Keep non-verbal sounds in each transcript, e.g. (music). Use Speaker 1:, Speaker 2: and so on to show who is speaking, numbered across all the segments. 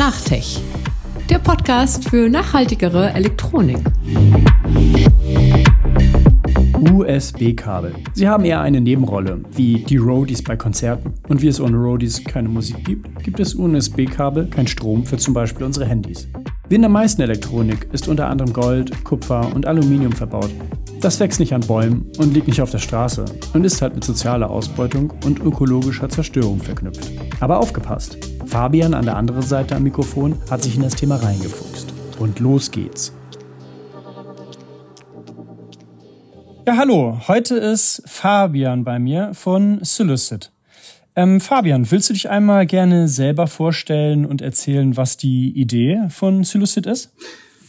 Speaker 1: Nachtech, der Podcast für nachhaltigere Elektronik.
Speaker 2: USB-Kabel. Sie haben eher eine Nebenrolle, wie die Roadies bei Konzerten. Und wie es ohne Roadies keine Musik gibt, gibt es ohne USB-Kabel kein Strom für zum Beispiel unsere Handys. Wie in der meisten Elektronik ist unter anderem Gold, Kupfer und Aluminium verbaut. Das wächst nicht an Bäumen und liegt nicht auf der Straße und ist halt mit sozialer Ausbeutung und ökologischer Zerstörung verknüpft. Aber aufgepasst! Fabian an der anderen Seite am Mikrofon hat sich in das Thema reingefuchst. Und los geht's. Ja, hallo. Heute ist Fabian bei mir von Solicit. Ähm, Fabian, willst du dich einmal gerne selber vorstellen und erzählen, was die Idee von Solicit ist?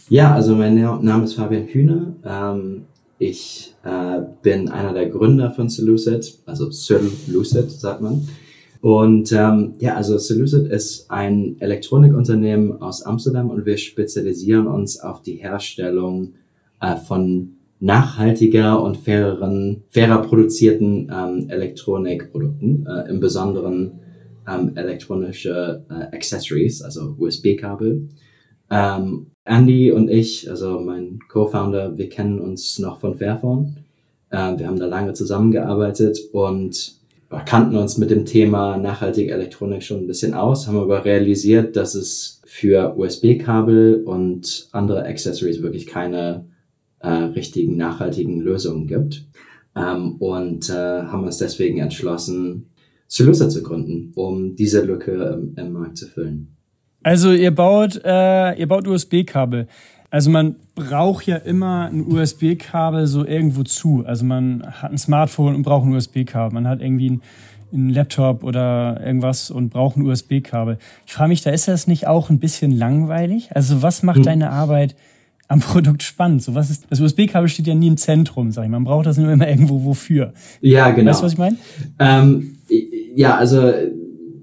Speaker 3: Ja, also mein Name ist Fabian Hühne. Ähm, ich äh, bin einer der Gründer von Selucid, also Selucid sagt man. Und ähm, ja, also Selucid ist ein Elektronikunternehmen aus Amsterdam und wir spezialisieren uns auf die Herstellung äh, von nachhaltiger und faireren, fairer produzierten ähm, Elektronikprodukten, äh, im Besonderen ähm, elektronische äh, Accessories, also USB-Kabel. Ähm, Andy und ich, also mein Co-Founder, wir kennen uns noch von Fairphone. Äh, wir haben da lange zusammengearbeitet und kannten uns mit dem Thema nachhaltige Elektronik schon ein bisschen aus, haben aber realisiert, dass es für USB-Kabel und andere Accessories wirklich keine äh, richtigen nachhaltigen Lösungen gibt. Ähm, und äh, haben uns deswegen entschlossen, Celusa zu gründen, um diese Lücke im, im Markt zu füllen.
Speaker 2: Also ihr baut, äh, ihr baut USB-Kabel. Also man braucht ja immer ein USB-Kabel so irgendwo zu. Also man hat ein Smartphone und braucht ein USB-Kabel. Man hat irgendwie ein, ein, Laptop oder irgendwas und braucht ein USB-Kabel. Ich frage mich, da ist das nicht auch ein bisschen langweilig? Also was macht hm. deine Arbeit am Produkt spannend? So was ist, das USB-Kabel steht ja nie im Zentrum, sag ich. Man braucht das nur immer irgendwo wofür.
Speaker 3: Ja, genau.
Speaker 2: Weißt du, was ich meine?
Speaker 3: Ähm, ja, also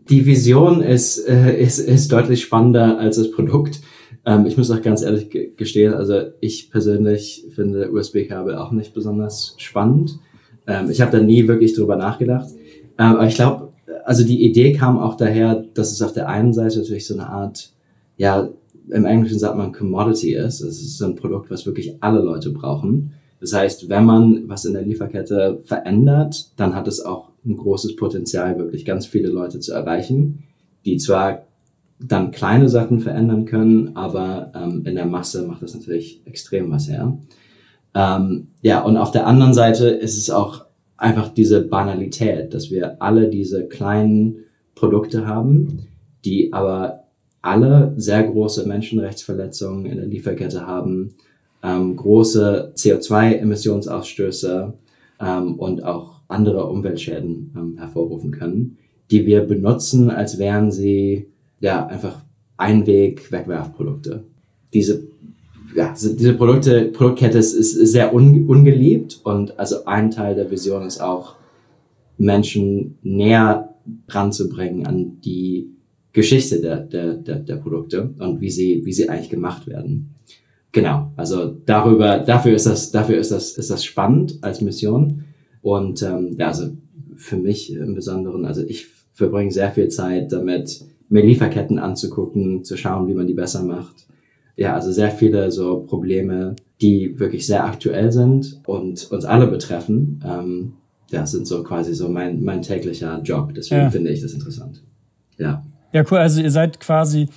Speaker 3: die Vision ist, äh, ist, ist deutlich spannender als das Produkt. Ähm, ich muss auch ganz ehrlich gestehen, also ich persönlich finde USB-Kabel auch nicht besonders spannend. Ähm, ich habe da nie wirklich drüber nachgedacht. Ähm, aber ich glaube, also die Idee kam auch daher, dass es auf der einen Seite natürlich so eine Art, ja, im Englischen sagt man Commodity ist. Es ist so ein Produkt, was wirklich alle Leute brauchen. Das heißt, wenn man was in der Lieferkette verändert, dann hat es auch ein großes Potenzial, wirklich ganz viele Leute zu erreichen, die zwar dann kleine Sachen verändern können, aber ähm, in der Masse macht das natürlich extrem was her. Ähm, ja, und auf der anderen Seite ist es auch einfach diese Banalität, dass wir alle diese kleinen Produkte haben, die aber alle sehr große Menschenrechtsverletzungen in der Lieferkette haben, ähm, große CO2-Emissionsausstöße ähm, und auch andere Umweltschäden ähm, hervorrufen können, die wir benutzen, als wären sie ja einfach Einweg-Wegwerfprodukte. Diese ja, diese Produkte, Produktkette ist, ist sehr un, ungeliebt und also ein Teil der Vision ist auch, Menschen näher ranzubringen an die Geschichte der, der, der, der Produkte und wie sie, wie sie eigentlich gemacht werden. Genau, also darüber, dafür ist das, dafür ist das, ist das spannend als Mission. Und ähm, ja, also für mich im Besonderen, also ich verbringe sehr viel Zeit damit, mir Lieferketten anzugucken, zu schauen, wie man die besser macht. Ja, also sehr viele so Probleme, die wirklich sehr aktuell sind und uns alle betreffen. Ähm, ja, sind so quasi so mein, mein täglicher Job. Deswegen ja. finde ich das interessant. Ja.
Speaker 2: Ja, cool. Also ihr seid quasi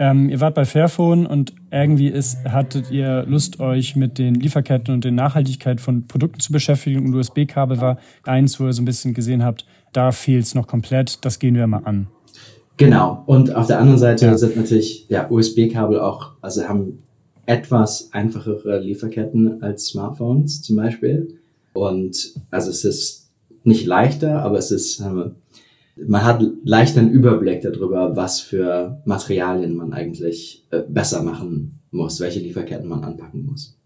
Speaker 2: ähm, ihr wart bei Fairphone und irgendwie ist, hattet ihr Lust, euch mit den Lieferketten und der Nachhaltigkeit von Produkten zu beschäftigen. Und USB-Kabel war eins, wo ihr so ein bisschen gesehen habt, da fehlt es noch komplett. Das gehen wir mal an.
Speaker 3: Genau. Und auf der anderen Seite ja. sind natürlich ja, USB-Kabel auch, also haben etwas einfachere Lieferketten als Smartphones zum Beispiel. Und also es ist nicht leichter, aber es ist, man hat leicht einen Überblick darüber, was für Materialien man eigentlich äh, besser machen muss, welche Lieferketten man anpacken muss.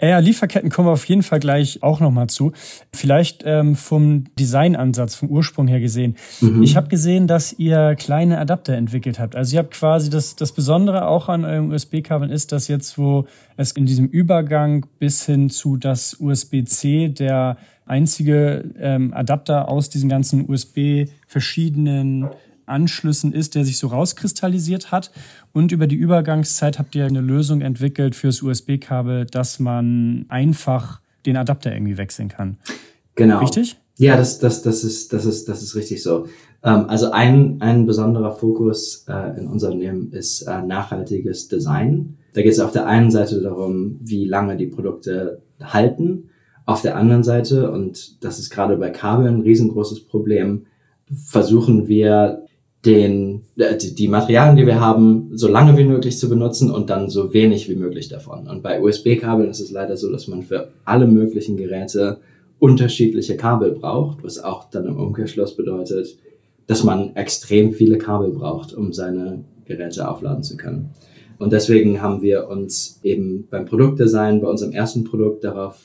Speaker 2: Ja, Lieferketten kommen wir auf jeden Fall gleich auch nochmal zu. Vielleicht ähm, vom Designansatz, vom Ursprung her gesehen. Mhm. Ich habe gesehen, dass ihr kleine Adapter entwickelt habt. Also ihr habt quasi das, das Besondere auch an eurem USB-Kabeln ist, dass jetzt, wo es in diesem Übergang bis hin zu das USB-C der einzige ähm, Adapter aus diesen ganzen USB verschiedenen Anschlüssen ist, der sich so rauskristallisiert hat. Und über die Übergangszeit habt ihr eine Lösung entwickelt fürs USB-Kabel, dass man einfach den Adapter irgendwie wechseln kann.
Speaker 3: Genau.
Speaker 2: Richtig?
Speaker 3: Ja, das, das, das, ist, das, ist, das ist richtig so. Ähm, also ein, ein besonderer Fokus äh, in unserem Unternehmen ist äh, nachhaltiges Design. Da geht es auf der einen Seite darum, wie lange die Produkte halten. Auf der anderen Seite, und das ist gerade bei Kabeln ein riesengroßes Problem, versuchen wir den, äh, die Materialien, die wir haben, so lange wie möglich zu benutzen und dann so wenig wie möglich davon. Und bei USB-Kabeln ist es leider so, dass man für alle möglichen Geräte unterschiedliche Kabel braucht, was auch dann im Umkehrschluss bedeutet, dass man extrem viele Kabel braucht, um seine Geräte aufladen zu können. Und deswegen haben wir uns eben beim Produktdesign, bei unserem ersten Produkt darauf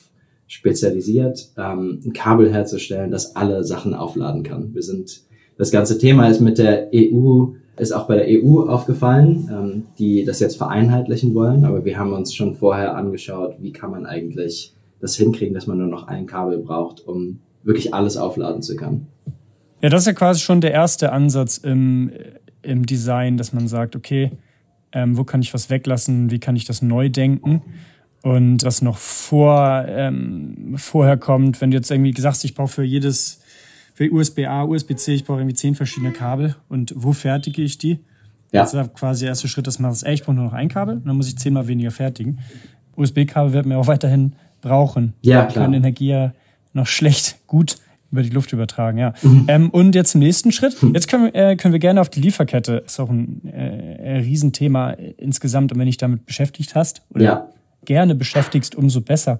Speaker 3: spezialisiert, ähm, ein Kabel herzustellen, das alle Sachen aufladen kann. Wir sind, das ganze Thema ist mit der EU, ist auch bei der EU aufgefallen, ähm, die das jetzt vereinheitlichen wollen, aber wir haben uns schon vorher angeschaut, wie kann man eigentlich das hinkriegen, dass man nur noch ein Kabel braucht, um wirklich alles aufladen zu können.
Speaker 2: Ja, das ist ja quasi schon der erste Ansatz im, im Design, dass man sagt, okay, ähm, wo kann ich was weglassen, wie kann ich das neu denken. Und was noch vor, ähm, vorher kommt, wenn du jetzt irgendwie gesagt hast, ich brauche für jedes, für USB-A, USB-C, ich brauche irgendwie zehn verschiedene Kabel und wo fertige ich die? Ja. Das ist quasi der erste Schritt, dass man das, ey, ich brauche nur noch ein Kabel, dann muss ich zehnmal weniger fertigen. USB-Kabel wird mir auch weiterhin brauchen.
Speaker 3: Ja, klar.
Speaker 2: Können Energie ja noch schlecht gut über die Luft übertragen, ja. Mhm. Ähm, und jetzt im nächsten Schritt, mhm. jetzt können, äh, können wir gerne auf die Lieferkette, ist auch ein äh, Riesenthema insgesamt, und wenn dich damit beschäftigt hast oder ja. Gerne beschäftigst, umso besser.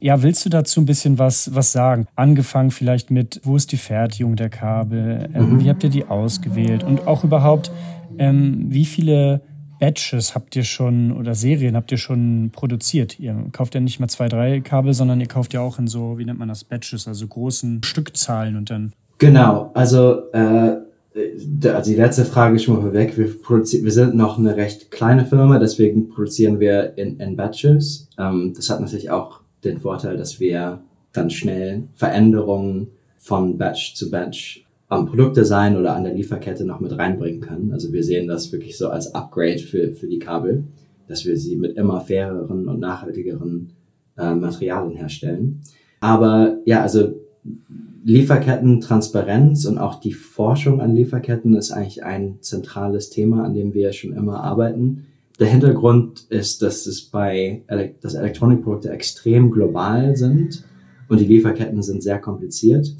Speaker 2: Ja, willst du dazu ein bisschen was, was sagen? Angefangen vielleicht mit, wo ist die Fertigung der Kabel? Ähm, mhm. Wie habt ihr die ausgewählt? Und auch überhaupt, ähm, wie viele Batches habt ihr schon oder Serien habt ihr schon produziert? Ihr kauft ja nicht mal zwei, drei Kabel, sondern ihr kauft ja auch in so, wie nennt man das, Batches, also großen Stückzahlen und dann.
Speaker 3: Genau, also, äh, also die letzte Frage ist schon mal vorweg. Wir, wir sind noch eine recht kleine Firma, deswegen produzieren wir in, in Batches. Ähm, das hat natürlich auch den Vorteil, dass wir dann schnell Veränderungen von Batch zu Batch am Produktdesign oder an der Lieferkette noch mit reinbringen können. Also wir sehen das wirklich so als Upgrade für, für die Kabel, dass wir sie mit immer faireren und nachhaltigeren äh, Materialien herstellen. Aber ja, also Lieferketten-Transparenz und auch die Forschung an Lieferketten ist eigentlich ein zentrales Thema, an dem wir schon immer arbeiten. Der Hintergrund ist, dass es bei dass Elektronikprodukte extrem global sind und die Lieferketten sind sehr kompliziert.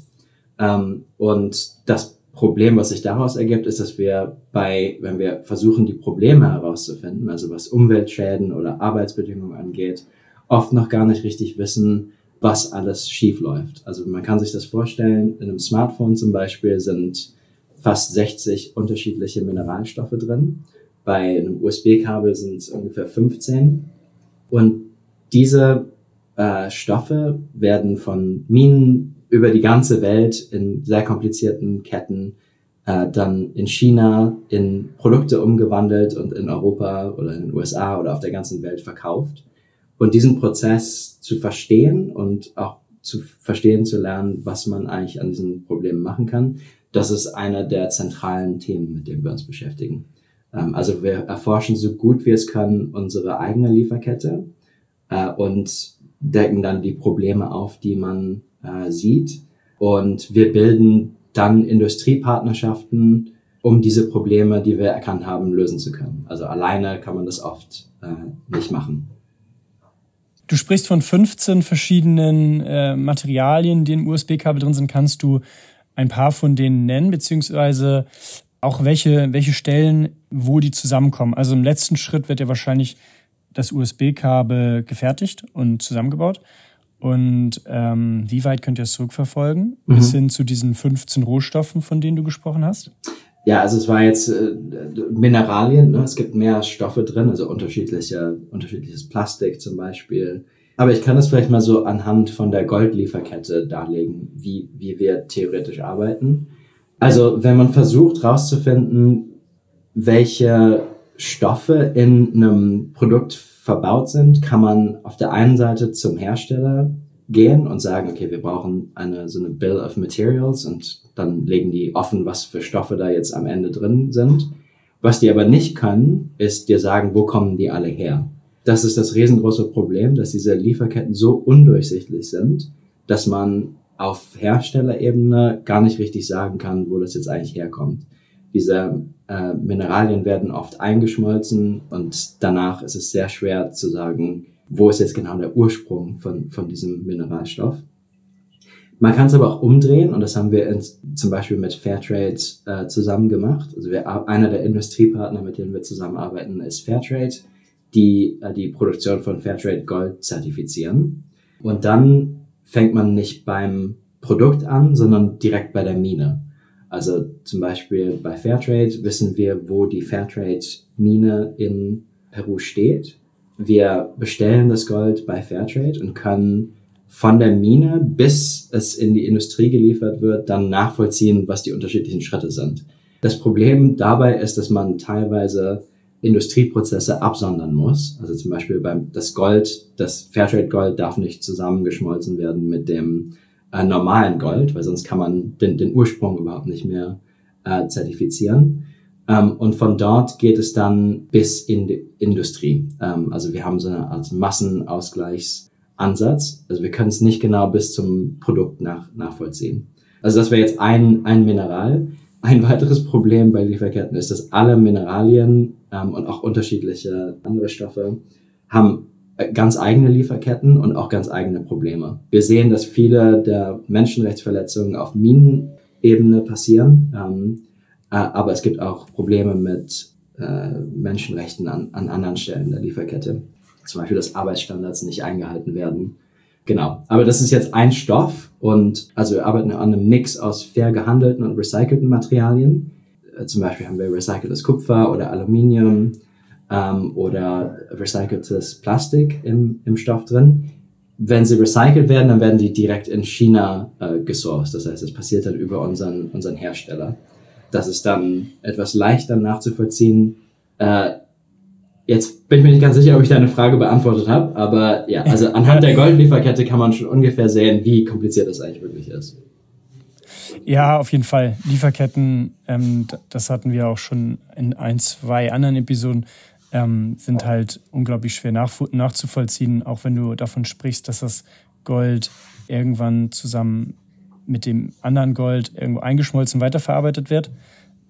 Speaker 3: Ähm, und das Problem, was sich daraus ergibt, ist, dass wir bei, wenn wir versuchen, die Probleme herauszufinden, also was Umweltschäden oder Arbeitsbedingungen angeht, oft noch gar nicht richtig wissen, was alles schief läuft. Also man kann sich das vorstellen, in einem Smartphone zum Beispiel sind fast 60 unterschiedliche Mineralstoffe drin. Bei einem USB-Kabel sind es ungefähr 15. Und diese äh, Stoffe werden von Minen über die ganze Welt in sehr komplizierten Ketten äh, dann in China in Produkte umgewandelt und in Europa oder in den USA oder auf der ganzen Welt verkauft. Und diesen Prozess zu verstehen und auch zu verstehen, zu lernen, was man eigentlich an diesen Problemen machen kann, das ist einer der zentralen Themen, mit denen wir uns beschäftigen. Ähm, also wir erforschen so gut wir es können unsere eigene Lieferkette äh, und decken dann die Probleme auf, die man äh, sieht. Und wir bilden dann Industriepartnerschaften, um diese Probleme, die wir erkannt haben, lösen zu können. Also alleine kann man das oft äh, nicht machen.
Speaker 2: Du sprichst von 15 verschiedenen äh, Materialien, die in USB-Kabel drin sind. Kannst du ein paar von denen nennen, beziehungsweise auch welche, welche Stellen, wo die zusammenkommen? Also im letzten Schritt wird ja wahrscheinlich das USB-Kabel gefertigt und zusammengebaut. Und ähm, wie weit könnt ihr es zurückverfolgen? Mhm. Bis hin zu diesen 15 Rohstoffen, von denen du gesprochen hast?
Speaker 3: Ja, also es war jetzt äh, Mineralien, ne? es gibt mehr Stoffe drin, also unterschiedliche, unterschiedliches Plastik zum Beispiel. Aber ich kann das vielleicht mal so anhand von der Goldlieferkette darlegen, wie, wie wir theoretisch arbeiten. Also wenn man versucht herauszufinden, welche Stoffe in einem Produkt verbaut sind, kann man auf der einen Seite zum Hersteller gehen und sagen, okay, wir brauchen eine so eine Bill of Materials und dann legen die offen, was für Stoffe da jetzt am Ende drin sind. Was die aber nicht können, ist dir sagen, wo kommen die alle her. Das ist das riesengroße Problem, dass diese Lieferketten so undurchsichtig sind, dass man auf Herstellerebene gar nicht richtig sagen kann, wo das jetzt eigentlich herkommt. Diese äh, Mineralien werden oft eingeschmolzen und danach ist es sehr schwer zu sagen, wo ist jetzt genau der Ursprung von, von diesem Mineralstoff. Man kann es aber auch umdrehen und das haben wir in, zum Beispiel mit Fairtrade äh, zusammen gemacht. Also wir, einer der Industriepartner, mit denen wir zusammenarbeiten, ist Fairtrade, die äh, die Produktion von Fairtrade Gold zertifizieren. Und dann fängt man nicht beim Produkt an, sondern direkt bei der Mine. Also zum Beispiel bei Fairtrade wissen wir, wo die Fairtrade-Mine in Peru steht. Wir bestellen das Gold bei Fairtrade und können von der Mine bis es in die Industrie geliefert wird, dann nachvollziehen, was die unterschiedlichen Schritte sind. Das Problem dabei ist, dass man teilweise Industrieprozesse absondern muss. Also zum Beispiel beim das Gold, das Fairtrade Gold darf nicht zusammengeschmolzen werden mit dem äh, normalen Gold, weil sonst kann man den, den Ursprung überhaupt nicht mehr äh, zertifizieren. Ähm, und von dort geht es dann bis in die Industrie. Ähm, also wir haben so eine Art Massenausgleichs Ansatz. Also wir können es nicht genau bis zum Produkt nach, nachvollziehen. Also das wäre jetzt ein, ein Mineral. Ein weiteres Problem bei Lieferketten ist, dass alle Mineralien ähm, und auch unterschiedliche andere Stoffe haben äh, ganz eigene Lieferketten und auch ganz eigene Probleme. Wir sehen, dass viele der Menschenrechtsverletzungen auf Minenebene passieren, ähm, äh, aber es gibt auch Probleme mit äh, Menschenrechten an, an anderen Stellen der Lieferkette zum Beispiel, dass Arbeitsstandards nicht eingehalten werden. Genau. Aber das ist jetzt ein Stoff und also wir arbeiten an einem Mix aus fair gehandelten und recycelten Materialien. Äh, zum Beispiel haben wir recyceltes Kupfer oder Aluminium ähm, oder recyceltes Plastik im, im Stoff drin. Wenn sie recycelt werden, dann werden die direkt in China äh, gesourced. Das heißt, es passiert dann über unseren, unseren Hersteller. Das ist dann etwas leichter nachzuvollziehen. Äh, Jetzt bin ich mir nicht ganz sicher, ob ich deine Frage beantwortet habe, aber ja, also (laughs) anhand der Goldlieferkette kann man schon ungefähr sehen, wie kompliziert das eigentlich wirklich ist.
Speaker 2: Ja, auf jeden Fall. Lieferketten, ähm, das hatten wir auch schon in ein, zwei anderen Episoden, ähm, sind halt unglaublich schwer nach, nachzuvollziehen, auch wenn du davon sprichst, dass das Gold irgendwann zusammen mit dem anderen Gold irgendwo eingeschmolzen weiterverarbeitet wird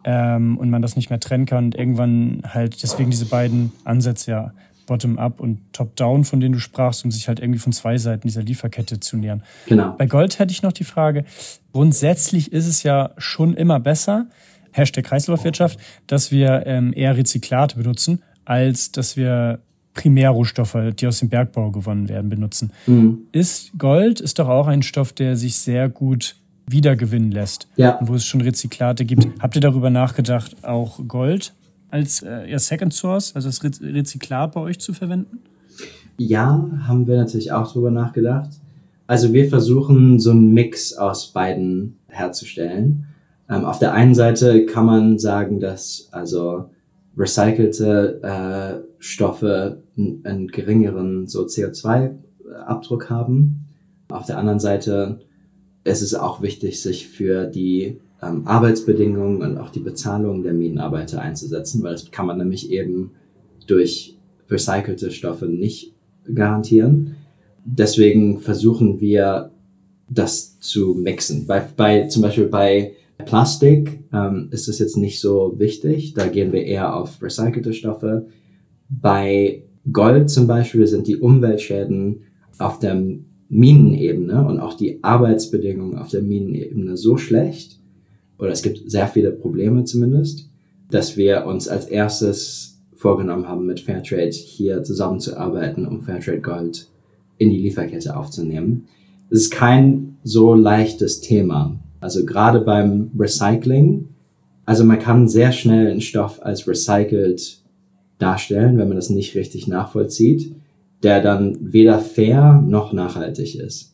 Speaker 2: ähm, und man das nicht mehr trennen kann und irgendwann halt deswegen diese beiden Ansätze ja Bottom-up und Top-down, von denen du sprachst, um sich halt irgendwie von zwei Seiten dieser Lieferkette zu nähern.
Speaker 3: Genau.
Speaker 2: Bei Gold hätte ich noch die Frage, grundsätzlich ist es ja schon immer besser, Hashtag Kreislaufwirtschaft, dass wir ähm, eher Rezyklate benutzen, als dass wir Primärrohstoffe, die aus dem Bergbau gewonnen werden, benutzen. Mhm. Ist Gold ist doch auch ein Stoff, der sich sehr gut wiedergewinnen lässt.
Speaker 3: Ja.
Speaker 2: Wo es schon Rezyklate gibt. Habt ihr darüber nachgedacht, auch Gold als äh, ja, Second Source, also das Rezyklat bei euch zu verwenden?
Speaker 3: Ja, haben wir natürlich auch darüber nachgedacht. Also wir versuchen so einen Mix aus beiden herzustellen. Ähm, auf der einen Seite kann man sagen, dass also recycelte äh, Stoffe einen, einen geringeren so CO2-Abdruck haben. Auf der anderen Seite es ist auch wichtig, sich für die ähm, Arbeitsbedingungen und auch die Bezahlung der Minenarbeiter einzusetzen, weil das kann man nämlich eben durch recycelte Stoffe nicht garantieren. Deswegen versuchen wir das zu mixen. Bei, bei zum Beispiel bei Plastik ähm, ist es jetzt nicht so wichtig. Da gehen wir eher auf recycelte Stoffe. Bei Gold zum Beispiel sind die Umweltschäden auf dem Minenebene und auch die Arbeitsbedingungen auf der Minenebene so schlecht, oder es gibt sehr viele Probleme zumindest, dass wir uns als erstes vorgenommen haben, mit Fairtrade hier zusammenzuarbeiten, um Fairtrade Gold in die Lieferkette aufzunehmen. Es ist kein so leichtes Thema. Also gerade beim Recycling, also man kann sehr schnell einen Stoff als recycelt darstellen, wenn man das nicht richtig nachvollzieht der dann weder fair noch nachhaltig ist.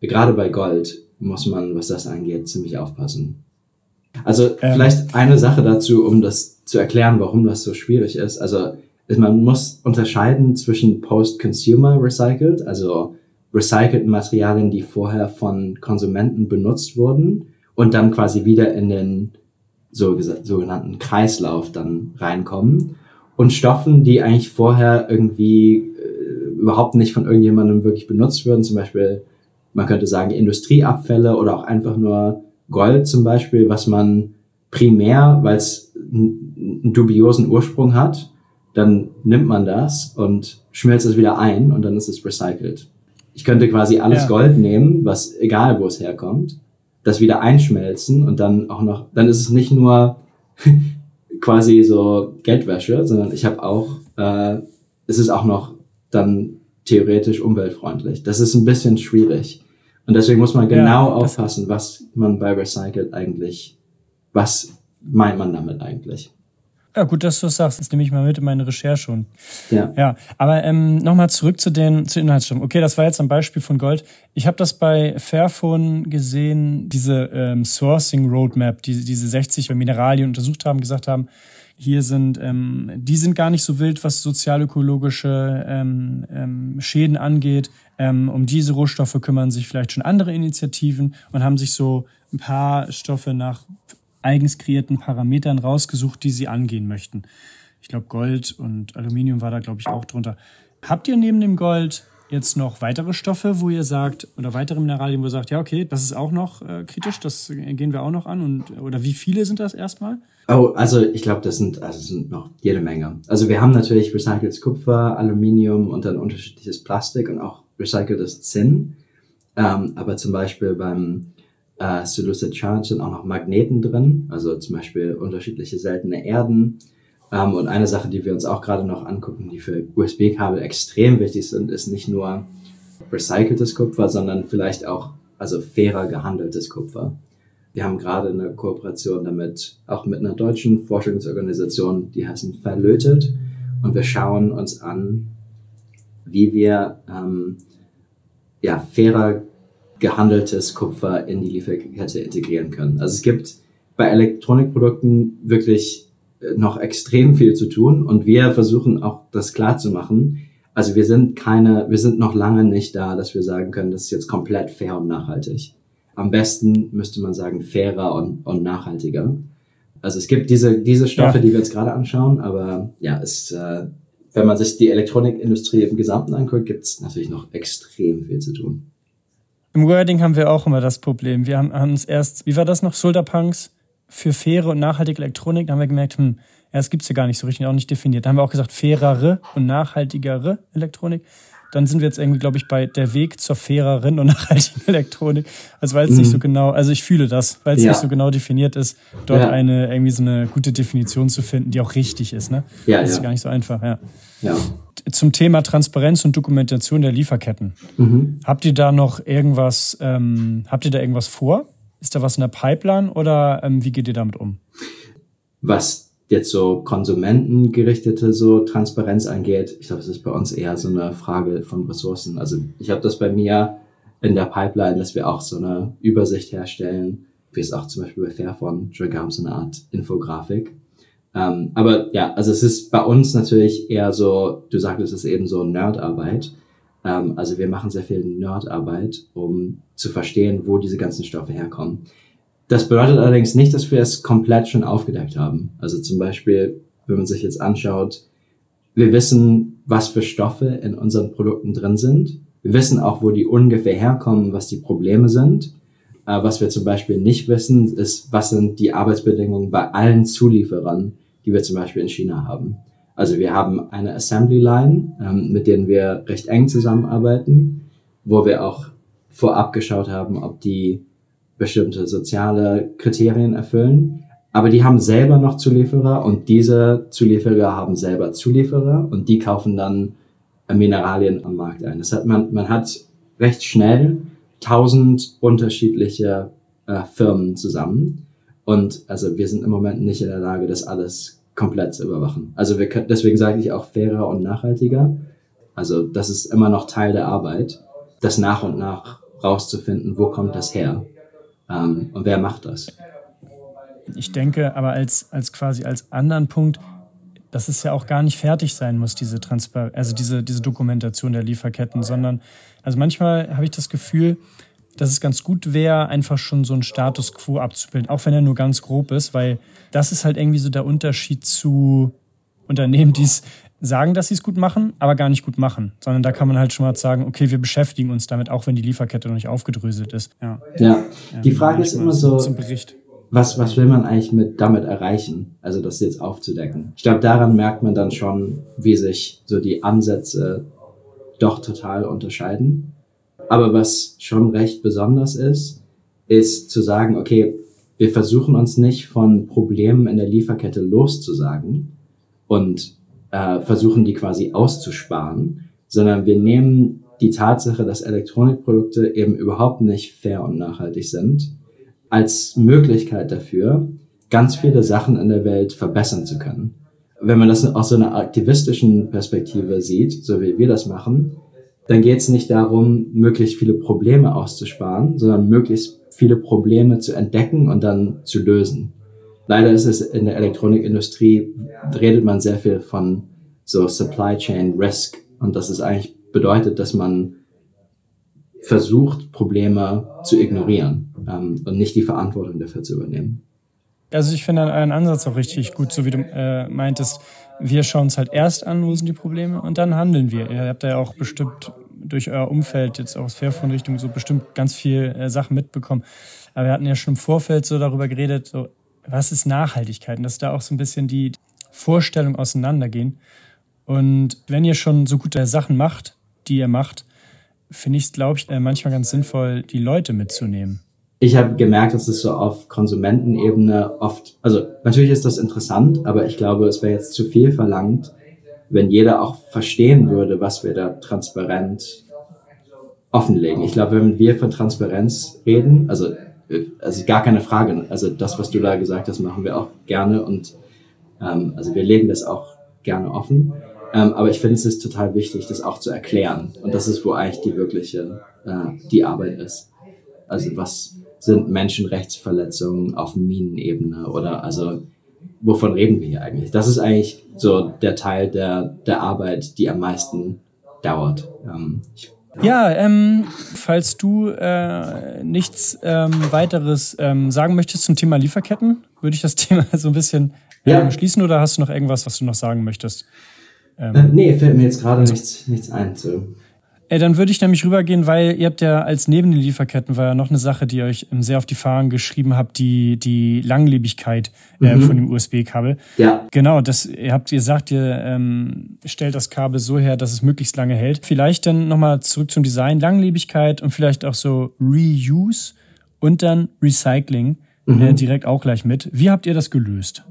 Speaker 3: Gerade bei Gold muss man, was das angeht, ziemlich aufpassen. Also ähm. vielleicht eine Sache dazu, um das zu erklären, warum das so schwierig ist. Also man muss unterscheiden zwischen Post-Consumer Recycled, also recycelten Materialien, die vorher von Konsumenten benutzt wurden und dann quasi wieder in den so sogenannten Kreislauf dann reinkommen und Stoffen, die eigentlich vorher irgendwie äh, überhaupt nicht von irgendjemandem wirklich benutzt würden, zum Beispiel man könnte sagen Industrieabfälle oder auch einfach nur Gold zum Beispiel, was man primär, weil es einen dubiosen Ursprung hat, dann nimmt man das und schmilzt es wieder ein und dann ist es recycelt. Ich könnte quasi alles ja. Gold nehmen, was egal wo es herkommt, das wieder einschmelzen und dann auch noch, dann ist es nicht nur (laughs) quasi so Geldwäsche, sondern ich habe auch, äh, es ist auch noch dann theoretisch umweltfreundlich. Das ist ein bisschen schwierig. Und deswegen muss man genau ja, aufpassen, was man bei Recycled eigentlich, was meint man damit eigentlich.
Speaker 2: Ja, gut, dass du es sagst. Das nehme ich mal mit in meine Recherche. Und,
Speaker 3: ja.
Speaker 2: ja. Aber ähm, nochmal zurück zu den, zu Inhaltsstoffen. Okay, das war jetzt ein Beispiel von Gold. Ich habe das bei Fairphone gesehen, diese ähm, Sourcing Roadmap, die diese 60 Mineralien untersucht haben, gesagt haben, hier sind, ähm, die sind gar nicht so wild, was sozialökologische ähm, ähm, Schäden angeht. Ähm, um diese Rohstoffe kümmern sich vielleicht schon andere Initiativen und haben sich so ein paar Stoffe nach eigens kreierten Parametern rausgesucht, die sie angehen möchten. Ich glaube, Gold und Aluminium war da, glaube ich, auch drunter. Habt ihr neben dem Gold jetzt noch weitere Stoffe, wo ihr sagt, oder weitere Mineralien, wo ihr sagt, ja, okay, das ist auch noch äh, kritisch, das gehen wir auch noch an? Und, oder wie viele sind das erstmal?
Speaker 3: Oh, also ich glaube, das sind, also sind noch jede Menge. Also wir haben natürlich recyceltes Kupfer, Aluminium und dann unterschiedliches Plastik und auch recyceltes Zinn. Ähm, aber zum Beispiel beim äh, Silicate Charge sind auch noch Magneten drin, also zum Beispiel unterschiedliche seltene Erden. Ähm, und eine Sache, die wir uns auch gerade noch angucken, die für USB-Kabel extrem wichtig sind, ist nicht nur recyceltes Kupfer, sondern vielleicht auch also fairer gehandeltes Kupfer. Wir haben gerade eine Kooperation damit, auch mit einer deutschen Forschungsorganisation, die heißen Verlötet. Und wir schauen uns an, wie wir ähm, ja, fairer gehandeltes Kupfer in die Lieferkette integrieren können. Also es gibt bei Elektronikprodukten wirklich äh, noch extrem viel zu tun und wir versuchen auch das klar zu machen. Also wir sind keine, wir sind noch lange nicht da, dass wir sagen können, das ist jetzt komplett fair und nachhaltig. Am besten müsste man sagen fairer und, und nachhaltiger. Also es gibt diese, diese Stoffe, ja. die wir jetzt gerade anschauen, aber ja, es, äh, wenn man sich die Elektronikindustrie im Gesamten anguckt, gibt es natürlich noch extrem viel zu tun.
Speaker 2: Im Wording haben wir auch immer das Problem. Wir haben, haben uns erst, wie war das noch, Schulterpunks für faire und nachhaltige Elektronik. Da haben wir gemerkt, hm, erst gibt's ja gar nicht so richtig, auch nicht definiert. Da haben wir auch gesagt, fairere und nachhaltigere Elektronik. Dann sind wir jetzt irgendwie, glaube ich, bei der Weg zur faireren und nachhaltigen Elektronik. Also weil es mhm. nicht so genau, also ich fühle das, weil es ja. nicht so genau definiert ist, dort ja. eine irgendwie so eine gute Definition zu finden, die auch richtig ist. Ne? Ja, das ist ja. gar nicht so einfach, ja.
Speaker 3: Ja
Speaker 2: zum Thema Transparenz und Dokumentation der Lieferketten. Mhm. Habt ihr da noch irgendwas, ähm, habt ihr da irgendwas vor? Ist da was in der Pipeline oder ähm, wie geht ihr damit um?
Speaker 3: Was jetzt so konsumentengerichtete so Transparenz angeht, ich glaube, es ist bei uns eher so eine Frage von Ressourcen. Also ich habe das bei mir in der Pipeline, dass wir auch so eine Übersicht herstellen, wie es auch zum Beispiel bei Fairphone schon gab, so eine Art Infografik ähm, aber ja, also es ist bei uns natürlich eher so, du sagtest es eben so Nerdarbeit. Ähm, also wir machen sehr viel Nerdarbeit, um zu verstehen, wo diese ganzen Stoffe herkommen. Das bedeutet allerdings nicht, dass wir es komplett schon aufgedeckt haben. Also zum Beispiel, wenn man sich jetzt anschaut, wir wissen, was für Stoffe in unseren Produkten drin sind. Wir wissen auch, wo die ungefähr herkommen, was die Probleme sind. Äh, was wir zum Beispiel nicht wissen, ist, was sind die Arbeitsbedingungen bei allen Zulieferern, die wir zum Beispiel in China haben. Also wir haben eine Assembly Line, ähm, mit denen wir recht eng zusammenarbeiten, wo wir auch vorab geschaut haben, ob die bestimmte soziale Kriterien erfüllen. Aber die haben selber noch Zulieferer und diese Zulieferer haben selber Zulieferer und die kaufen dann Mineralien am Markt ein. Das hat man, man hat recht schnell tausend unterschiedliche äh, Firmen zusammen. Und also wir sind im Moment nicht in der Lage, das alles komplett zu überwachen. Also wir können, deswegen sage ich auch fairer und nachhaltiger. Also das ist immer noch Teil der Arbeit, das nach und nach rauszufinden, wo kommt das her ähm, und wer macht das.
Speaker 2: Ich denke aber als, als quasi als anderen Punkt, dass es ja auch gar nicht fertig sein muss, diese Transpar also diese, diese Dokumentation der Lieferketten, sondern also manchmal habe ich das Gefühl, dass es ganz gut wäre, einfach schon so einen Status quo abzubilden, auch wenn er nur ganz grob ist, weil das ist halt irgendwie so der Unterschied zu Unternehmen, die es sagen, dass sie es gut machen, aber gar nicht gut machen, sondern da kann man halt schon mal sagen, okay, wir beschäftigen uns damit, auch wenn die Lieferkette noch nicht aufgedröselt ist.
Speaker 3: Ja, ja. die Frage ist immer so, zum Bericht. Was, was will man eigentlich mit, damit erreichen, also das jetzt aufzudecken? Ich glaube, daran merkt man dann schon, wie sich so die Ansätze doch total unterscheiden. Aber was schon recht besonders ist, ist zu sagen, okay, wir versuchen uns nicht von Problemen in der Lieferkette loszusagen und äh, versuchen die quasi auszusparen, sondern wir nehmen die Tatsache, dass Elektronikprodukte eben überhaupt nicht fair und nachhaltig sind, als Möglichkeit dafür, ganz viele Sachen in der Welt verbessern zu können. Wenn man das aus so einer aktivistischen Perspektive sieht, so wie wir das machen, dann geht es nicht darum, möglichst viele Probleme auszusparen, sondern möglichst viele Probleme zu entdecken und dann zu lösen. Leider ist es in der Elektronikindustrie, redet man sehr viel von so Supply Chain Risk und das ist eigentlich bedeutet, dass man versucht, Probleme zu ignorieren ähm, und nicht die Verantwortung dafür zu übernehmen.
Speaker 2: Also ich finde euren Ansatz auch richtig gut, so wie du äh, meintest, wir schauen uns halt erst an, wo sind die Probleme und dann handeln wir. Ihr habt ja auch bestimmt durch euer Umfeld jetzt aus Fairphone-Richtung so bestimmt ganz viel äh, Sachen mitbekommen. Aber wir hatten ja schon im Vorfeld so darüber geredet, so was ist Nachhaltigkeit und dass da auch so ein bisschen die Vorstellungen auseinandergehen. Und wenn ihr schon so gute Sachen macht, die ihr macht, finde ich es, glaube ich, äh, manchmal ganz sinnvoll, die Leute mitzunehmen.
Speaker 3: Ich habe gemerkt, dass es so auf Konsumentenebene oft, also natürlich ist das interessant, aber ich glaube, es wäre jetzt zu viel verlangt, wenn jeder auch verstehen würde, was wir da transparent offenlegen. Ich glaube, wenn wir von Transparenz reden, also also gar keine Frage. Also das, was du da gesagt hast, machen wir auch gerne und ähm, also wir legen das auch gerne offen. Ähm, aber ich finde, es ist total wichtig, das auch zu erklären. Und das ist, wo eigentlich die wirkliche, äh, die Arbeit ist. Also was sind Menschenrechtsverletzungen auf Minenebene oder also wovon reden wir hier eigentlich? Das ist eigentlich so der Teil der, der Arbeit, die am meisten dauert. Ähm, ich
Speaker 2: ja, ähm, falls du äh, nichts ähm, weiteres ähm, sagen möchtest zum Thema Lieferketten, würde ich das (laughs) Thema so ein bisschen äh, ja. schließen oder hast du noch irgendwas, was du noch sagen möchtest?
Speaker 3: Ähm, äh, nee, fällt mir jetzt gerade also, nichts, nichts ein zu.
Speaker 2: Äh, dann würde ich nämlich rübergehen, weil ihr habt ja als neben den Lieferketten war ja noch eine Sache, die ihr euch ähm, sehr auf die Fahnen geschrieben habt, die, die Langlebigkeit äh, mhm. von dem USB-Kabel. Ja. Genau, das, ihr habt gesagt, ihr ähm, stellt das Kabel so her, dass es möglichst lange hält. Vielleicht dann nochmal zurück zum Design, Langlebigkeit und vielleicht auch so Reuse und dann Recycling mhm. äh, direkt auch gleich mit. Wie habt ihr das gelöst?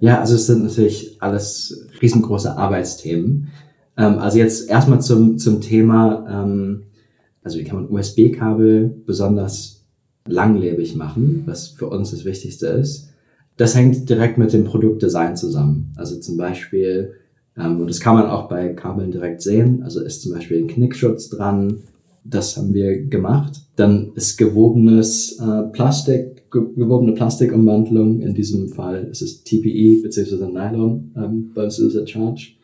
Speaker 3: Ja, also es sind natürlich alles riesengroße Arbeitsthemen. Ähm, also jetzt erstmal zum, zum Thema, ähm, also wie kann man USB-Kabel besonders langlebig machen, was für uns das Wichtigste ist. Das hängt direkt mit dem Produktdesign zusammen. Also zum Beispiel, ähm, und das kann man auch bei Kabeln direkt sehen, also ist zum Beispiel ein Knickschutz dran, das haben wir gemacht. Dann ist gewobenes äh, Plastik, gewobene Plastikumwandlung, in diesem Fall ist es TPE bzw. Nylon, ähm, bei es Charge.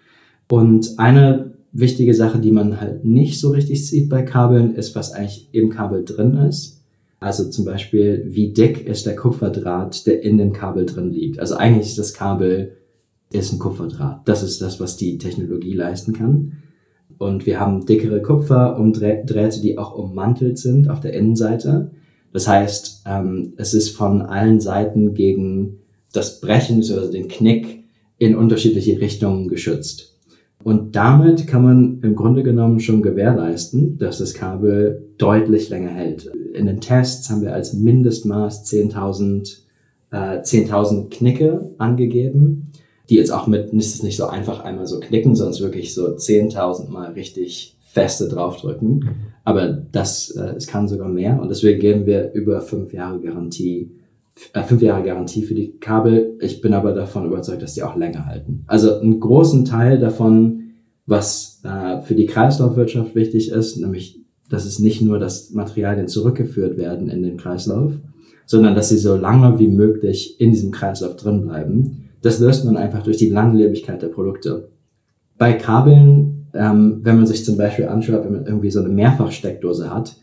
Speaker 3: Und eine wichtige Sache, die man halt nicht so richtig sieht bei Kabeln, ist, was eigentlich im Kabel drin ist. Also zum Beispiel, wie dick ist der Kupferdraht, der in dem Kabel drin liegt. Also eigentlich ist das Kabel ist ein Kupferdraht. Das ist das, was die Technologie leisten kann. Und wir haben dickere Kupferdrähte, die auch ummantelt sind auf der Innenseite. Das heißt, ähm, es ist von allen Seiten gegen das Brechen, also den Knick in unterschiedliche Richtungen geschützt. Und damit kann man im Grunde genommen schon gewährleisten, dass das Kabel deutlich länger hält. In den Tests haben wir als Mindestmaß 10.000 äh, 10.000 Knicke angegeben, die jetzt auch mit, ist es nicht so einfach einmal so knicken, sondern wirklich so 10.000 mal richtig feste draufdrücken. Aber das, äh, es kann sogar mehr und deswegen geben wir über fünf Jahre Garantie äh, fünf Jahre Garantie für die Kabel. Ich bin aber davon überzeugt, dass die auch länger halten. Also einen großen Teil davon, was äh, für die Kreislaufwirtschaft wichtig ist, nämlich, dass es nicht nur, dass Materialien zurückgeführt werden in den Kreislauf, sondern dass sie so lange wie möglich in diesem Kreislauf drin bleiben. Das löst man einfach durch die Langlebigkeit der Produkte. Bei Kabeln, ähm, wenn man sich zum Beispiel anschaut, wenn man irgendwie so eine Mehrfachsteckdose hat,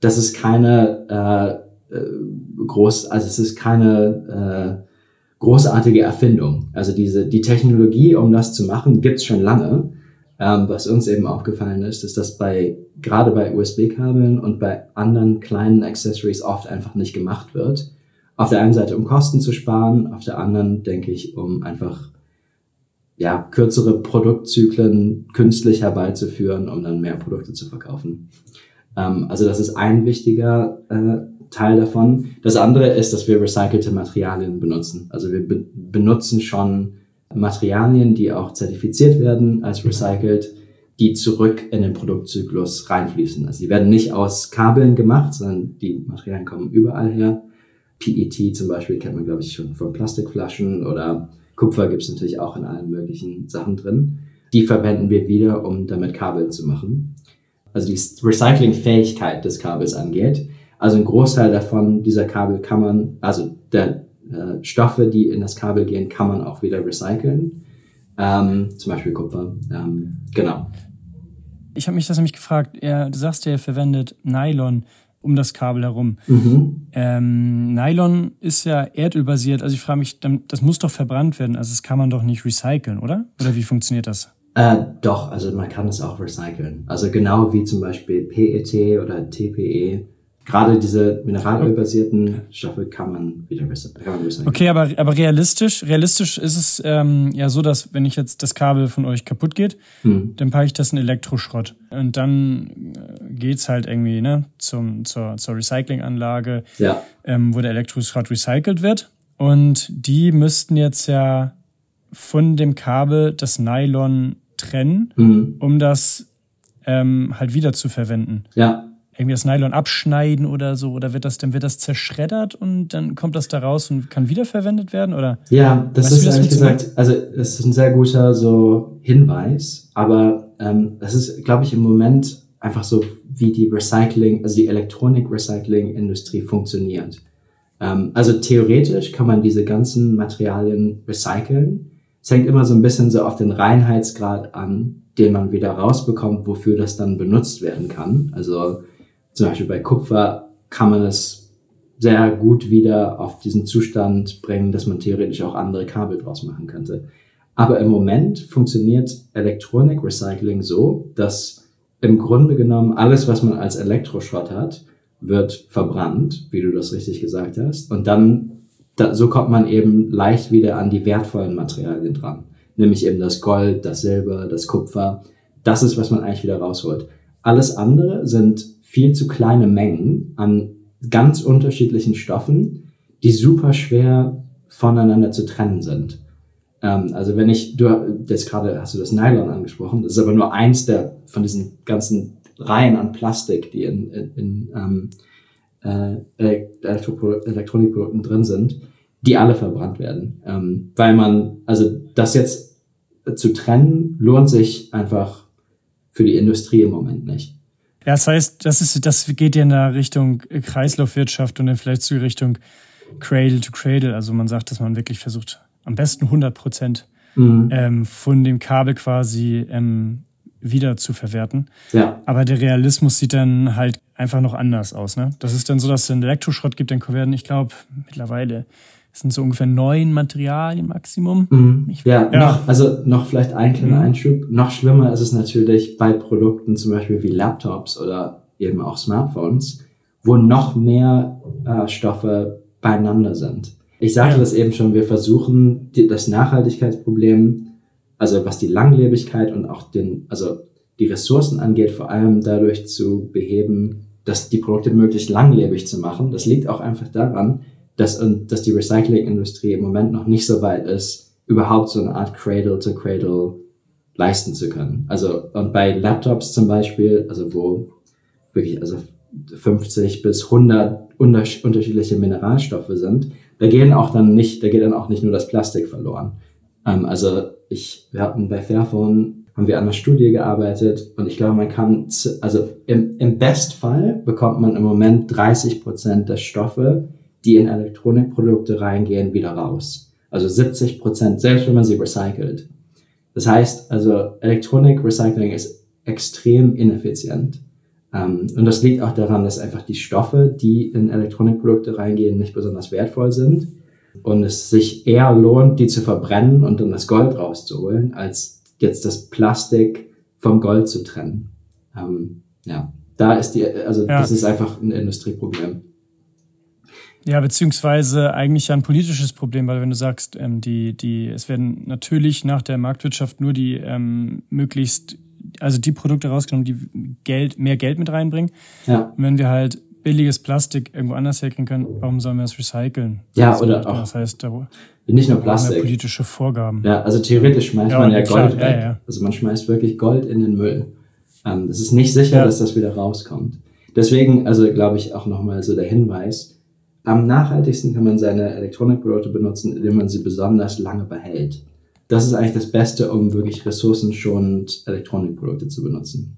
Speaker 3: das ist keine äh, äh, groß, also es ist keine äh, großartige Erfindung. Also diese die Technologie, um das zu machen, gibt's schon lange. Ähm, was uns eben aufgefallen ist, ist, dass bei gerade bei USB-Kabeln und bei anderen kleinen Accessories oft einfach nicht gemacht wird. Auf der einen Seite, um Kosten zu sparen, auf der anderen, denke ich, um einfach ja, kürzere Produktzyklen künstlich herbeizuführen, um dann mehr Produkte zu verkaufen. Ähm, also das ist ein wichtiger äh, Teil davon. Das andere ist, dass wir recycelte Materialien benutzen. Also wir be benutzen schon Materialien, die auch zertifiziert werden als recycelt, die zurück in den Produktzyklus reinfließen. Also die werden nicht aus Kabeln gemacht, sondern die Materialien kommen überall her. PET zum Beispiel kennt man, glaube ich, schon von Plastikflaschen oder Kupfer gibt es natürlich auch in allen möglichen Sachen drin. Die verwenden wir wieder, um damit Kabel zu machen. Also die Recyclingfähigkeit des Kabels angeht. Also ein Großteil davon, dieser Kabel kann man, also der äh, Stoffe, die in das Kabel gehen, kann man auch wieder recyceln. Ähm, zum Beispiel Kupfer. Ähm, genau.
Speaker 2: Ich habe mich das nämlich gefragt. Ja, du sagst ja, ihr verwendet Nylon um das Kabel herum. Mhm. Ähm, Nylon ist ja erdölbasiert. Also ich frage mich, das muss doch verbrannt werden. Also das kann man doch nicht recyceln, oder? Oder wie funktioniert das?
Speaker 3: Äh, doch, also man kann es auch recyceln. Also genau wie zum Beispiel PET oder TPE gerade diese mineralölbasierten Stoffe kann man wieder recyceln.
Speaker 2: Okay, aber, aber realistisch, realistisch ist es ähm, ja so, dass wenn ich jetzt das Kabel von euch kaputt geht, hm. dann packe ich das in Elektroschrott. Und dann äh, geht's halt irgendwie ne, zum, zur, zur Recyclinganlage, ja. ähm, wo der Elektroschrott recycelt wird. Und die müssten jetzt ja von dem Kabel das Nylon trennen, hm. um das ähm, halt wieder zu verwenden.
Speaker 3: Ja
Speaker 2: irgendwie das Nylon abschneiden oder so? Oder wird das, dann wird das zerschreddert und dann kommt das da raus und kann wiederverwendet werden? Oder?
Speaker 3: Ja, das ist ehrlich gesagt, also es ist ein sehr guter so Hinweis, aber ähm, das ist, glaube ich, im Moment einfach so, wie die Recycling, also die Elektronik-Recycling-Industrie funktioniert. Ähm, also theoretisch kann man diese ganzen Materialien recyceln. Es hängt immer so ein bisschen so auf den Reinheitsgrad an, den man wieder rausbekommt, wofür das dann benutzt werden kann. Also zum Beispiel bei Kupfer kann man es sehr gut wieder auf diesen Zustand bringen, dass man theoretisch auch andere Kabel draus machen könnte. Aber im Moment funktioniert Elektronik-Recycling so, dass im Grunde genommen alles, was man als Elektroschrott hat, wird verbrannt, wie du das richtig gesagt hast. Und dann, da, so kommt man eben leicht wieder an die wertvollen Materialien dran. Nämlich eben das Gold, das Silber, das Kupfer. Das ist, was man eigentlich wieder rausholt. Alles andere sind viel zu kleine Mengen an ganz unterschiedlichen Stoffen, die super schwer voneinander zu trennen sind. Ähm, also wenn ich, du jetzt gerade hast du das Nylon angesprochen, das ist aber nur eins der von diesen ganzen Reihen an Plastik, die in, in, in ähm, äh, Elektronikprodukten drin sind, die alle verbrannt werden. Ähm, weil man, also das jetzt zu trennen, lohnt sich einfach für die Industrie im Moment nicht.
Speaker 2: Ja, das heißt, das ist, das geht ja in der Richtung Kreislaufwirtschaft und dann vielleicht zu Richtung Cradle to Cradle. Also man sagt, dass man wirklich versucht, am besten 100 Prozent mhm. ähm, von dem Kabel quasi ähm, wieder zu verwerten. Ja. Aber der Realismus sieht dann halt einfach noch anders aus. Ne? Das ist dann so, dass es einen Elektroschrott gibt, dann werden, ich glaube, mittlerweile das sind so ungefähr neun Materialien Maximum.
Speaker 3: Mhm. Ja, ja, Noch, also noch vielleicht ein kleiner mhm. Einschub. Noch schlimmer ist es natürlich bei Produkten zum Beispiel wie Laptops oder eben auch Smartphones, wo noch mehr äh, Stoffe beieinander sind. Ich sagte ja. das eben schon, wir versuchen die, das Nachhaltigkeitsproblem, also was die Langlebigkeit und auch den, also die Ressourcen angeht, vor allem dadurch zu beheben, dass die Produkte möglichst langlebig zu machen. Das liegt auch einfach daran, dass, dass die Recyclingindustrie im Moment noch nicht so weit ist, überhaupt so eine Art Cradle to Cradle leisten zu können. Also, und bei Laptops zum Beispiel, also wo wirklich, also 50 bis 100 unterschiedliche Mineralstoffe sind, da gehen auch dann nicht, da geht dann auch nicht nur das Plastik verloren. Ähm, also ich, wir hatten bei Fairphone, haben wir an einer Studie gearbeitet und ich glaube, man kann, also im, im Bestfall bekommt man im Moment 30 Prozent der Stoffe, die in Elektronikprodukte reingehen, wieder raus. Also 70 Prozent, selbst wenn man sie recycelt. Das heißt, also Elektronik-Recycling ist extrem ineffizient. Ähm, und das liegt auch daran, dass einfach die Stoffe, die in Elektronikprodukte reingehen, nicht besonders wertvoll sind und es sich eher lohnt, die zu verbrennen und dann das Gold rauszuholen, als jetzt das Plastik vom Gold zu trennen. Ähm, ja, da ist die, also ja. das ist einfach ein Industrieproblem.
Speaker 2: Ja, beziehungsweise eigentlich ein politisches Problem, weil wenn du sagst, ähm, die, die, es werden natürlich nach der Marktwirtschaft nur die ähm, möglichst, also die Produkte rausgenommen, die Geld, mehr Geld mit reinbringen. Ja. Und wenn wir halt billiges Plastik irgendwo anders herkriegen können, warum sollen wir es recyceln?
Speaker 3: Ja, also, oder auch.
Speaker 2: Das heißt, da
Speaker 3: nicht nur Plastik.
Speaker 2: politische Vorgaben.
Speaker 3: Ja, also theoretisch schmeißt ja, man ja Gold klar, weg. Ja. Also man schmeißt wirklich Gold in den Müll. Ähm, das ist nicht sicher, dass das wieder rauskommt. Deswegen, also glaube ich auch nochmal so der Hinweis, am nachhaltigsten kann man seine Elektronikprodukte benutzen, indem man sie besonders lange behält. Das ist eigentlich das Beste, um wirklich ressourcenschonend Elektronikprodukte zu benutzen.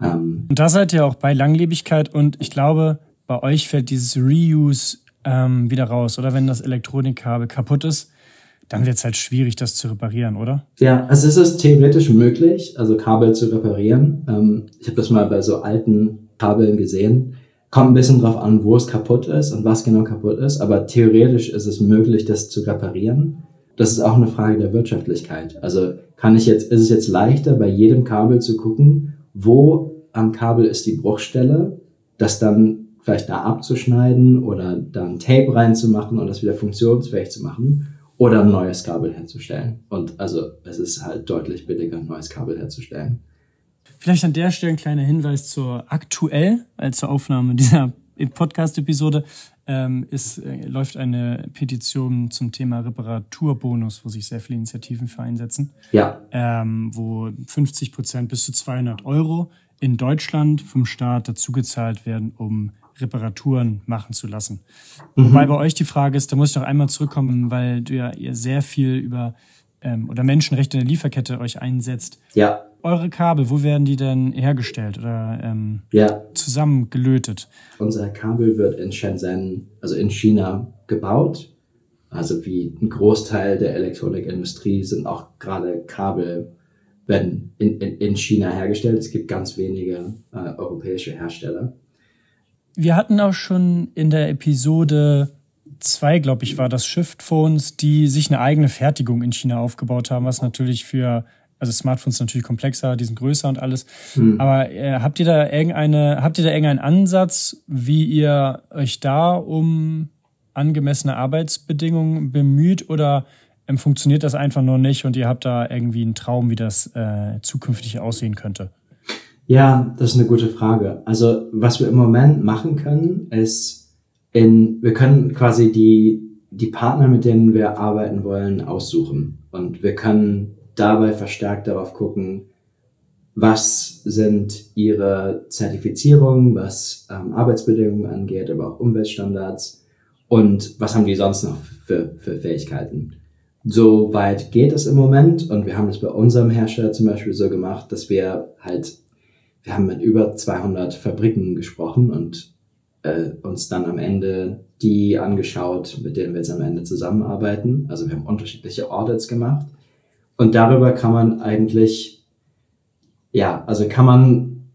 Speaker 2: Ähm, und da seid ihr auch bei Langlebigkeit und ich glaube, bei euch fällt dieses Reuse ähm, wieder raus. Oder wenn das Elektronikkabel kaputt ist, dann wird es halt schwierig, das zu reparieren, oder?
Speaker 3: Ja, also es ist theoretisch möglich, also Kabel zu reparieren. Ähm, ich habe das mal bei so alten Kabeln gesehen Kommt ein bisschen drauf an, wo es kaputt ist und was genau kaputt ist, aber theoretisch ist es möglich, das zu reparieren. Das ist auch eine Frage der Wirtschaftlichkeit. Also kann ich jetzt, ist es jetzt leichter, bei jedem Kabel zu gucken, wo am Kabel ist die Bruchstelle, das dann vielleicht da abzuschneiden oder dann Tape reinzumachen und das wieder funktionsfähig zu machen oder ein neues Kabel herzustellen. Und also es ist halt deutlich billiger, ein neues Kabel herzustellen.
Speaker 2: Vielleicht an der Stelle ein kleiner Hinweis zur aktuell, äh, zur Aufnahme dieser Podcast-Episode. Ähm, ist, äh, läuft eine Petition zum Thema Reparaturbonus, wo sich sehr viele Initiativen für einsetzen.
Speaker 3: Ja.
Speaker 2: Ähm, wo 50 Prozent bis zu 200 Euro in Deutschland vom Staat dazugezahlt werden, um Reparaturen machen zu lassen. Mhm. Wobei bei euch die Frage ist, da muss ich noch einmal zurückkommen, weil du ja ihr sehr viel über ähm, oder Menschenrechte in der Lieferkette euch einsetzt.
Speaker 3: Ja
Speaker 2: eure Kabel, wo werden die denn hergestellt oder ähm,
Speaker 3: ja.
Speaker 2: zusammengelötet?
Speaker 3: Unser Kabel wird in Shenzhen, also in China, gebaut. Also wie ein Großteil der Elektronikindustrie sind auch gerade Kabel werden in, in, in China hergestellt. Es gibt ganz wenige äh, europäische Hersteller.
Speaker 2: Wir hatten auch schon in der Episode zwei, glaube ich, war das Shift Phones, die sich eine eigene Fertigung in China aufgebaut haben, was natürlich für also Smartphones sind natürlich komplexer, die sind größer und alles. Hm. Aber äh, habt ihr da irgendeine, habt ihr da irgendeinen Ansatz, wie ihr euch da um angemessene Arbeitsbedingungen bemüht oder ähm, funktioniert das einfach nur nicht und ihr habt da irgendwie einen Traum, wie das äh, zukünftig aussehen könnte?
Speaker 3: Ja, das ist eine gute Frage. Also was wir im Moment machen können, ist in, wir können quasi die, die Partner, mit denen wir arbeiten wollen, aussuchen. Und wir können dabei verstärkt darauf gucken, was sind ihre Zertifizierungen, was ähm, Arbeitsbedingungen angeht, aber auch Umweltstandards und was haben die sonst noch für, für Fähigkeiten. So weit geht es im Moment und wir haben es bei unserem Hersteller zum Beispiel so gemacht, dass wir halt, wir haben mit über 200 Fabriken gesprochen und äh, uns dann am Ende die angeschaut, mit denen wir jetzt am Ende zusammenarbeiten. Also wir haben unterschiedliche Audits gemacht und darüber kann man eigentlich, ja, also kann man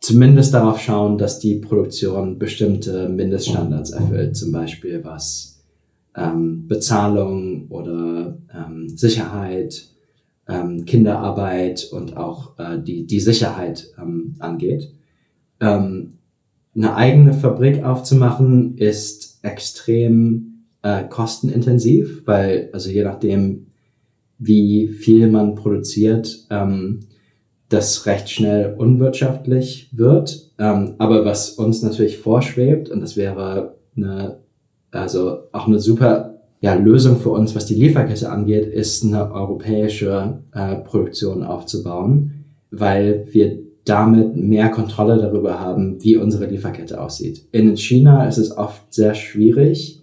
Speaker 3: zumindest darauf schauen, dass die Produktion bestimmte Mindeststandards erfüllt, zum Beispiel was ähm, Bezahlung oder ähm, Sicherheit, ähm, Kinderarbeit und auch äh, die, die Sicherheit ähm, angeht. Ähm, eine eigene Fabrik aufzumachen ist extrem äh, kostenintensiv, weil also je nachdem, wie viel man produziert, ähm, das recht schnell unwirtschaftlich wird. Ähm, aber was uns natürlich vorschwebt, und das wäre eine, also auch eine super ja, Lösung für uns, was die Lieferkette angeht, ist eine europäische äh, Produktion aufzubauen, weil wir damit mehr Kontrolle darüber haben, wie unsere Lieferkette aussieht. In China ist es oft sehr schwierig,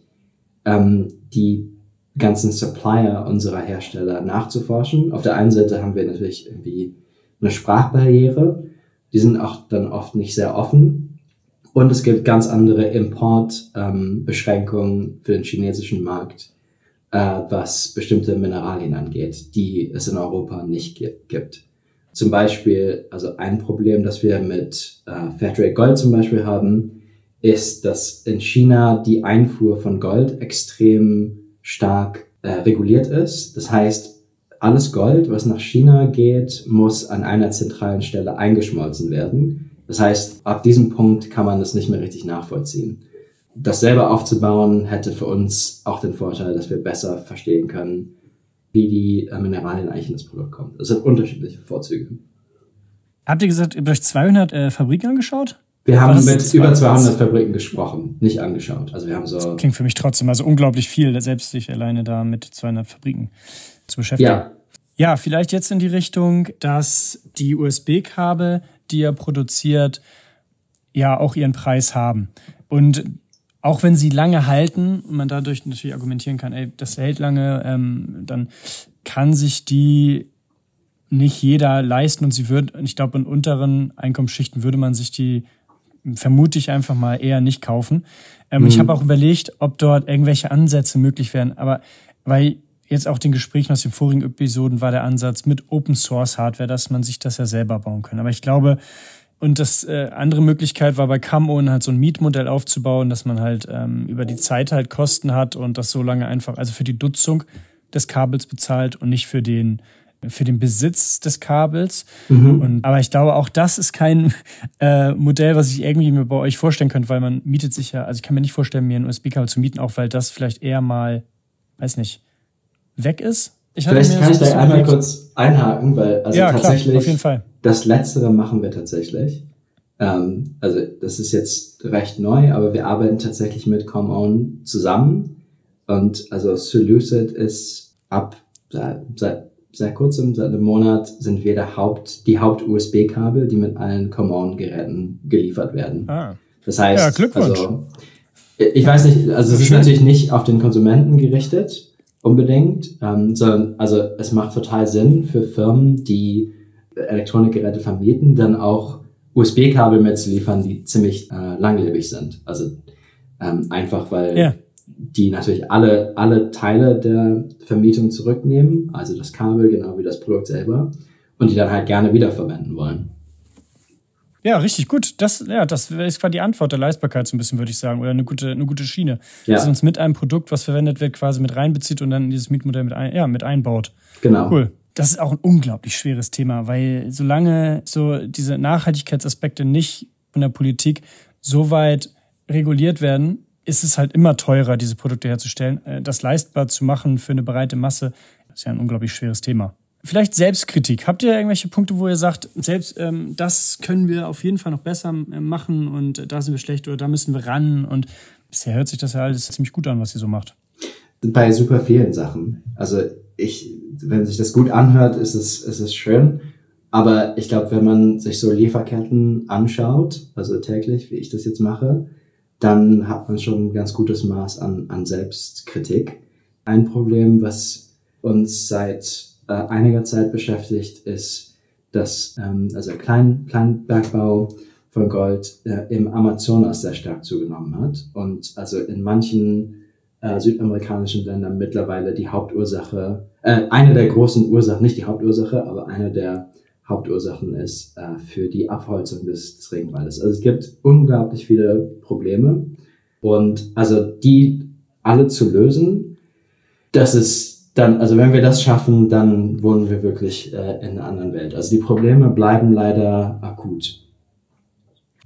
Speaker 3: ähm, die ganzen Supplier unserer Hersteller nachzuforschen. Auf der einen Seite haben wir natürlich irgendwie eine Sprachbarriere. Die sind auch dann oft nicht sehr offen. Und es gibt ganz andere Importbeschränkungen ähm, für den chinesischen Markt. äh, was bestimmte Mineralien angeht, die es in Europa nicht gibt. Zum Beispiel, also ein Problem, das wir mit äh, Fairtrade Gold zum Beispiel haben, ist, dass in China die Einfuhr von Gold extrem stark äh, reguliert ist. Das heißt, alles Gold, was nach China geht, muss an einer zentralen Stelle eingeschmolzen werden. Das heißt, ab diesem Punkt kann man das nicht mehr richtig nachvollziehen. Das selber aufzubauen hätte für uns auch den Vorteil, dass wir besser verstehen können, wie die äh, Mineralien eigentlich in das Produkt kommen. Das sind unterschiedliche Vorzüge.
Speaker 2: Habt ihr gesagt, ihr habt euch 200 äh, Fabriken angeschaut?
Speaker 3: Wir haben mit über 200 Fabriken gesprochen, nicht angeschaut. Also wir haben so.
Speaker 2: Das klingt für mich trotzdem also unglaublich viel, selbst sich alleine da mit 200 Fabriken zu beschäftigen. Ja. Ja, vielleicht jetzt in die Richtung, dass die USB-Kabel, die ihr produziert, ja auch ihren Preis haben. Und auch wenn sie lange halten und man dadurch natürlich argumentieren kann, ey, das hält lange, ähm, dann kann sich die nicht jeder leisten und sie wird, ich glaube, in unteren Einkommensschichten würde man sich die vermute ich einfach mal eher nicht kaufen. Ähm, mhm. Ich habe auch überlegt, ob dort irgendwelche Ansätze möglich wären, aber weil jetzt auch den Gesprächen aus den vorigen Episoden war der Ansatz mit Open Source Hardware, dass man sich das ja selber bauen kann. Aber ich glaube, und das äh, andere Möglichkeit war bei Camon halt so ein Mietmodell aufzubauen, dass man halt ähm, über die Zeit halt Kosten hat und das so lange einfach, also für die Nutzung des Kabels bezahlt und nicht für den für den Besitz des Kabels. Mhm. Und, aber ich glaube, auch das ist kein (laughs) äh, Modell, was ich irgendwie mir bei euch vorstellen könnte, weil man mietet sich ja, also ich kann mir nicht vorstellen, mir ein USB-Kabel zu mieten, auch weil das vielleicht eher mal, weiß nicht, weg ist.
Speaker 3: Ich Vielleicht kann ich da einmal kurz einhaken, weil also ja, tatsächlich klar, das Letztere machen wir tatsächlich. Ähm, also das ist jetzt recht neu, aber wir arbeiten tatsächlich mit ComOn zusammen und also Solucid ist ab seit, seit seit kurzem, seit einem Monat, sind wir der Haupt, die Haupt-USB-Kabel, die mit allen Common-Geräten geliefert werden. Ah. Das heißt, ja, Glückwunsch. also, ich weiß nicht, also es ist natürlich nicht auf den Konsumenten gerichtet, unbedingt, ähm, sondern also es macht total Sinn für Firmen, die Elektronikgeräte vermieten, dann auch USB-Kabel mitzuliefern, die ziemlich äh, langlebig sind. Also ähm, einfach weil ja die natürlich alle, alle Teile der Vermietung zurücknehmen, also das Kabel genau wie das Produkt selber, und die dann halt gerne wiederverwenden wollen.
Speaker 2: Ja, richtig gut. Das, ja, das ist quasi die Antwort der Leistbarkeit so ein bisschen, würde ich sagen, oder eine gute, eine gute Schiene. Ja. Dass uns mit einem Produkt, was verwendet wird, quasi mit reinbezieht und dann in dieses Mietmodell mit, ein, ja, mit einbaut.
Speaker 3: Genau.
Speaker 2: Cool. Das ist auch ein unglaublich schweres Thema, weil solange so diese Nachhaltigkeitsaspekte nicht von der Politik so weit reguliert werden, ist es halt immer teurer, diese Produkte herzustellen. Äh, das leistbar zu machen für eine breite Masse ist ja ein unglaublich schweres Thema. Vielleicht Selbstkritik. Habt ihr irgendwelche Punkte, wo ihr sagt, selbst ähm, das können wir auf jeden Fall noch besser äh, machen und äh, da sind wir schlecht oder da müssen wir ran? Und bisher hört sich das ja alles ziemlich gut an, was ihr so macht.
Speaker 3: Bei super vielen Sachen. Also ich, wenn sich das gut anhört, ist es, ist es schön. Aber ich glaube, wenn man sich so Lieferketten anschaut, also täglich, wie ich das jetzt mache, dann hat man schon ein ganz gutes Maß an, an Selbstkritik. Ein Problem, was uns seit äh, einiger Zeit beschäftigt, ist, dass ähm, also Klein, Kleinbergbau von Gold äh, im Amazonas sehr stark zugenommen hat und also in manchen äh, südamerikanischen Ländern mittlerweile die Hauptursache, äh, eine der großen Ursachen, nicht die Hauptursache, aber eine der Hauptursachen ist äh, für die Abholzung des, des Regenwaldes. Also es gibt unglaublich viele Probleme und also die alle zu lösen, das ist dann, also wenn wir das schaffen, dann wohnen wir wirklich äh, in einer anderen Welt. Also die Probleme bleiben leider akut.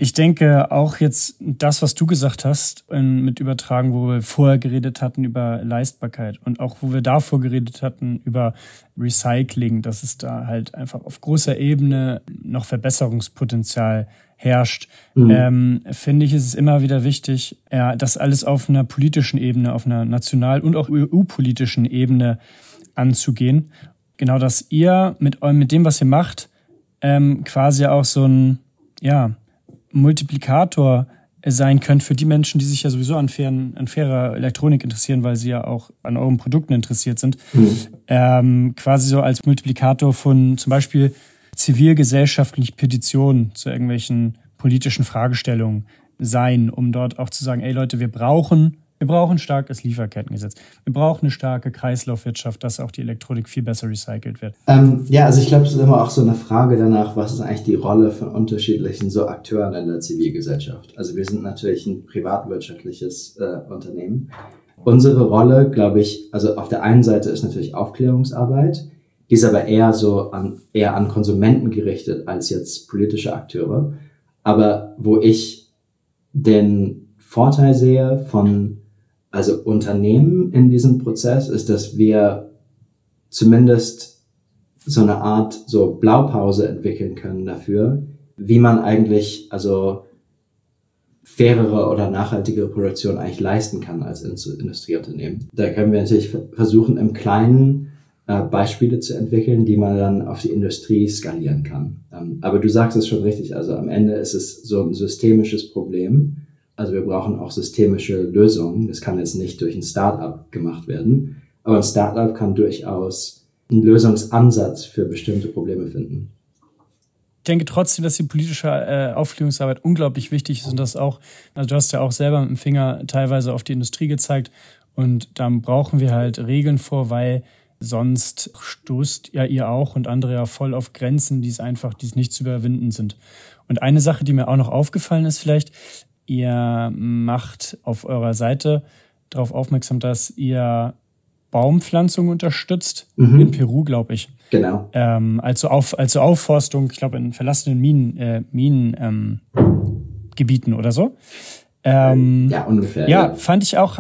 Speaker 2: Ich denke auch jetzt das, was du gesagt hast, mit Übertragen, wo wir vorher geredet hatten über Leistbarkeit und auch wo wir davor geredet hatten über Recycling, dass es da halt einfach auf großer Ebene noch Verbesserungspotenzial herrscht, mhm. ähm, finde ich, ist es immer wieder wichtig, ja, das alles auf einer politischen Ebene, auf einer national- und auch EU-politischen Ebene anzugehen. Genau, dass ihr mit, mit dem, was ihr macht, ähm, quasi auch so ein, ja, Multiplikator sein könnt für die Menschen, die sich ja sowieso an, fairen, an fairer Elektronik interessieren, weil sie ja auch an euren Produkten interessiert sind. Mhm. Ähm, quasi so als Multiplikator von zum Beispiel zivilgesellschaftlichen Petitionen zu irgendwelchen politischen Fragestellungen sein, um dort auch zu sagen, ey Leute, wir brauchen Wir brauchen ein starkes Lieferkettengesetz. Wir brauchen eine starke Kreislaufwirtschaft, dass auch die Elektronik viel besser recycelt wird.
Speaker 3: Ähm, ja, also ich glaube, es ist immer auch so eine Frage danach, was ist eigentlich die Rolle von unterschiedlichen so Akteuren in der Zivilgesellschaft. Also wir sind natürlich ein privatwirtschaftliches äh, Unternehmen. Unsere Rolle, glaube ich, also auf der einen Seite ist natürlich Aufklärungsarbeit, die ist aber eher so an, eher an Konsumenten gerichtet als jetzt politische Akteure. Aber wo ich den Vorteil sehe von also Unternehmen in diesem Prozess ist, dass wir zumindest so eine Art so Blaupause entwickeln können dafür, wie man eigentlich also fairere oder nachhaltigere Produktion eigentlich leisten kann als Industrieunternehmen. Da können wir natürlich versuchen, im Kleinen äh, Beispiele zu entwickeln, die man dann auf die Industrie skalieren kann. Ähm, aber du sagst es schon richtig, also am Ende ist es so ein systemisches Problem also wir brauchen auch systemische Lösungen. Das kann jetzt nicht durch ein Startup gemacht werden. Aber ein Startup kann durchaus einen Lösungsansatz für bestimmte Probleme finden.
Speaker 2: Ich denke trotzdem, dass die politische äh, Aufklärungsarbeit unglaublich wichtig ist und das auch, also du hast ja auch selber mit dem Finger teilweise auf die Industrie gezeigt und dann brauchen wir halt Regeln vor, weil sonst stoßt ja ihr auch und andere ja voll auf Grenzen, die es einfach, die es nicht zu überwinden sind. Und eine Sache, die mir auch noch aufgefallen ist vielleicht, ihr macht auf eurer Seite darauf aufmerksam, dass ihr Baumpflanzung unterstützt, mhm. in Peru, glaube ich.
Speaker 3: Genau.
Speaker 2: Ähm, also, auf, also Aufforstung, ich glaube, in verlassenen Minen, äh, Minengebieten ähm, oder so. Ähm,
Speaker 3: ja, ungefähr.
Speaker 2: Ja, ja, fand ich auch,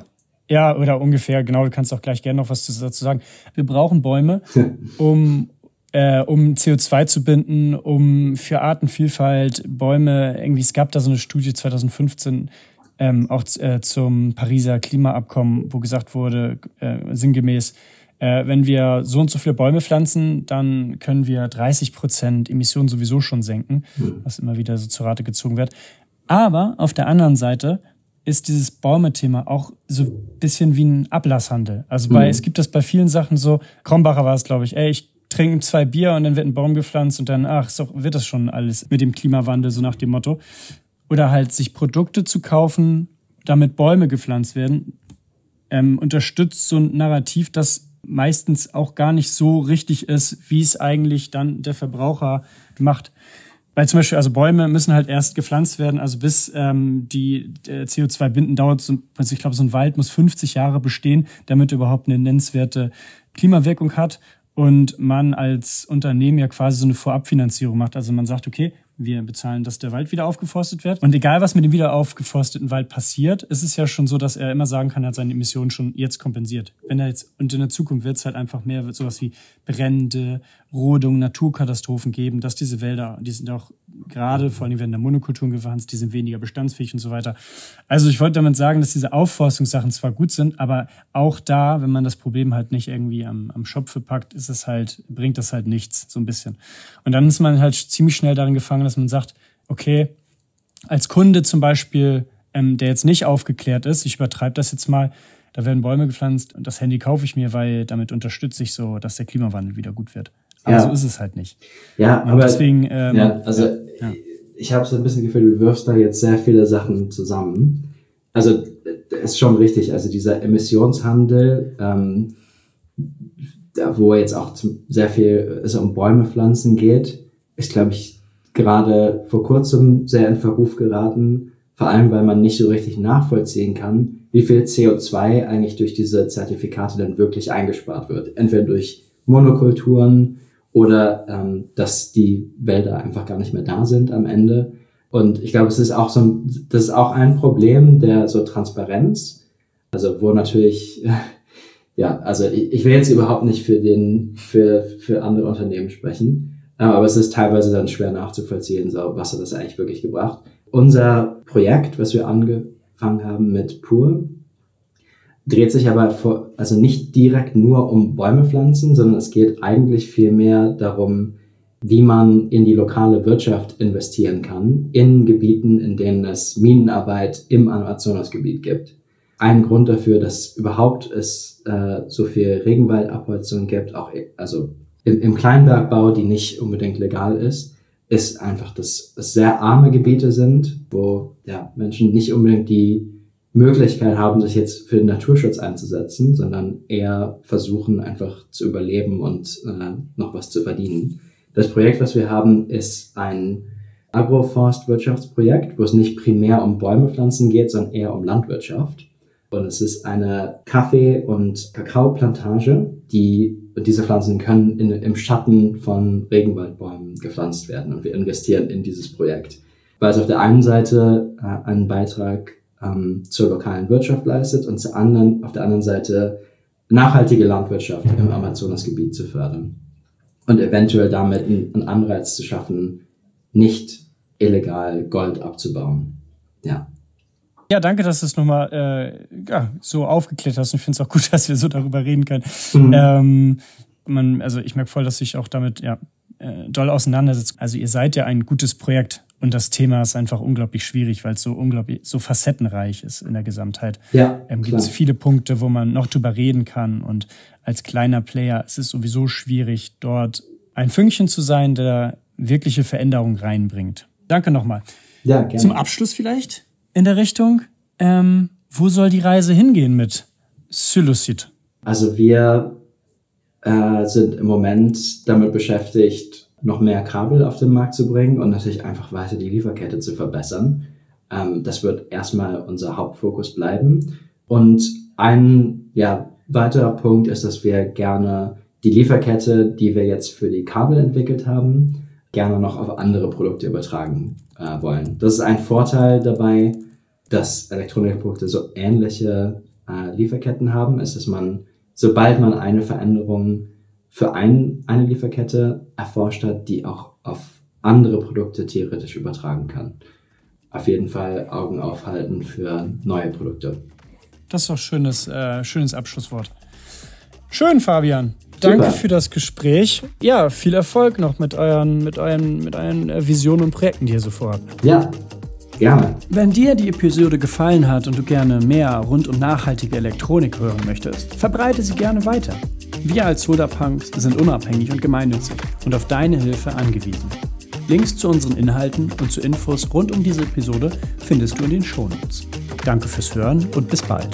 Speaker 2: ja, oder ungefähr, genau, du kannst auch gleich gerne noch was dazu sagen. Wir brauchen Bäume, (laughs) um, äh, um CO2 zu binden, um für Artenvielfalt Bäume, irgendwie, es gab da so eine Studie 2015, ähm, auch äh, zum Pariser Klimaabkommen, wo gesagt wurde, äh, sinngemäß, äh, wenn wir so und so viele Bäume pflanzen, dann können wir 30 Prozent Emissionen sowieso schon senken, mhm. was immer wieder so zur Rate gezogen wird. Aber auf der anderen Seite ist dieses Bäume-Thema auch so ein bisschen wie ein Ablasshandel. Also bei, mhm. es gibt das bei vielen Sachen so, Krombacher war es, glaube ich, ey, ich trinken zwei Bier und dann wird ein Baum gepflanzt und dann, ach, so wird das schon alles mit dem Klimawandel, so nach dem Motto. Oder halt sich Produkte zu kaufen, damit Bäume gepflanzt werden, ähm, unterstützt so ein Narrativ, das meistens auch gar nicht so richtig ist, wie es eigentlich dann der Verbraucher macht. Weil zum Beispiel, also Bäume müssen halt erst gepflanzt werden, also bis ähm, die äh, CO2 binden dauert, so, also ich glaube, so ein Wald muss 50 Jahre bestehen, damit er überhaupt eine nennenswerte Klimawirkung hat und man als Unternehmen ja quasi so eine Vorabfinanzierung macht. Also man sagt, okay, wir bezahlen, dass der Wald wieder aufgeforstet wird. Und egal, was mit dem wieder aufgeforsteten Wald passiert, ist es ja schon so, dass er immer sagen kann, er hat seine Emissionen schon jetzt kompensiert. Wenn er jetzt, und in der Zukunft wird es halt einfach mehr sowas wie Brände, Rodung, Naturkatastrophen geben, dass diese Wälder, die sind auch gerade, vor allem werden da Monokulturen gepflanzt, die sind weniger bestandsfähig und so weiter. Also ich wollte damit sagen, dass diese Aufforstungssachen zwar gut sind, aber auch da, wenn man das Problem halt nicht irgendwie am, am Schopfe packt, ist es halt, bringt das halt nichts, so ein bisschen. Und dann ist man halt ziemlich schnell darin gefangen, dass man sagt, okay, als Kunde zum Beispiel, ähm, der jetzt nicht aufgeklärt ist, ich übertreibe das jetzt mal, da werden Bäume gepflanzt und das Handy kaufe ich mir, weil damit unterstütze ich so, dass der Klimawandel wieder gut wird. Aber ja. so ist es halt nicht.
Speaker 3: Ja, und aber deswegen. Ähm, ja, also ja. ich habe so ein bisschen Gefühl, du wirfst da jetzt sehr viele Sachen zusammen. Also ist schon richtig. Also dieser Emissionshandel, ähm, da wo jetzt auch sehr viel es um Bäume pflanzen geht, ist glaube ich gerade vor kurzem sehr in Verruf geraten. Vor allem, weil man nicht so richtig nachvollziehen kann, wie viel CO2 eigentlich durch diese Zertifikate dann wirklich eingespart wird. Entweder durch Monokulturen oder ähm, dass die Wälder einfach gar nicht mehr da sind am Ende. Und ich glaube, es ist auch so ein, das ist auch ein Problem der so Transparenz. Also wo natürlich, (laughs) ja, also ich, ich will jetzt überhaupt nicht für den, für, für andere Unternehmen sprechen. Aber es ist teilweise dann schwer nachzuvollziehen, so, was hat das eigentlich wirklich gebracht. Unser Projekt, was wir angefangen haben mit Pur, dreht sich aber vor, also nicht direkt nur um Bäume pflanzen, sondern es geht eigentlich viel mehr darum, wie man in die lokale Wirtschaft investieren kann, in Gebieten, in denen es Minenarbeit im Amazonasgebiet gibt. Ein Grund dafür, dass überhaupt es äh, so viel Regenwaldabholzung gibt, auch also im, im Kleinbergbau, die nicht unbedingt legal ist, ist einfach, dass es sehr arme Gebiete sind, wo ja, Menschen nicht unbedingt die Möglichkeit haben, sich jetzt für den Naturschutz einzusetzen, sondern eher versuchen, einfach zu überleben und äh, noch was zu verdienen. Das Projekt, was wir haben, ist ein Agroforstwirtschaftsprojekt, wo es nicht primär um Bäume pflanzen geht, sondern eher um Landwirtschaft. Und es ist eine Kaffee- und Kakaoplantage, die diese Pflanzen können in, im Schatten von Regenwaldbäumen gepflanzt werden. Und wir investieren in dieses Projekt, weil es auf der einen Seite äh, einen Beitrag ähm, zur lokalen Wirtschaft leistet und zur anderen, auf der anderen Seite nachhaltige Landwirtschaft im Amazonasgebiet zu fördern und eventuell damit einen Anreiz zu schaffen, nicht illegal Gold abzubauen. Ja.
Speaker 2: Ja, danke, dass du es nochmal äh, ja, so aufgeklärt hast. Und ich finde es auch gut, (laughs) dass wir so darüber reden können. Mhm. Ähm, man, also ich merke voll, dass ich auch damit ja, äh, doll auseinandersetzt. Also ihr seid ja ein gutes Projekt und das Thema ist einfach unglaublich schwierig, weil es so unglaublich so facettenreich ist in der Gesamtheit.
Speaker 3: Ja,
Speaker 2: ähm, gibt es viele Punkte, wo man noch drüber reden kann. Und als kleiner Player ist es sowieso schwierig, dort ein Fünkchen zu sein, der wirkliche Veränderung reinbringt. Danke nochmal.
Speaker 3: Ja, gerne.
Speaker 2: Zum Abschluss vielleicht in der Richtung. Ähm, wo soll die Reise hingehen mit Psilocyt?
Speaker 3: Also wir äh, sind im Moment damit beschäftigt, noch mehr Kabel auf den Markt zu bringen und natürlich einfach weiter die Lieferkette zu verbessern. Ähm, das wird erstmal unser Hauptfokus bleiben. Und ein ja, weiterer Punkt ist, dass wir gerne die Lieferkette, die wir jetzt für die Kabel entwickelt haben, gerne noch auf andere Produkte übertragen äh, wollen. Das ist ein Vorteil dabei, dass Elektronikprodukte so ähnliche äh, Lieferketten haben, ist, dass man, sobald man eine Veränderung für ein, eine Lieferkette erforscht hat, die auch auf andere Produkte theoretisch übertragen kann. Auf jeden Fall Augen aufhalten für neue Produkte.
Speaker 2: Das ist doch ein schönes, äh, schönes Abschlusswort. Schön, Fabian. Danke Super. für das Gespräch. Ja, viel Erfolg noch mit euren, mit euren, mit euren äh, Visionen und Projekten, die ihr so vorhabt.
Speaker 3: Ja, gerne.
Speaker 2: Wenn dir die Episode gefallen hat und du gerne mehr rund um nachhaltige Elektronik hören möchtest, verbreite sie gerne weiter. Wir als Sodapunks sind unabhängig und gemeinnützig und auf deine Hilfe angewiesen. Links zu unseren Inhalten und zu Infos rund um diese Episode findest du in den Shownotes. Danke fürs Hören und bis bald.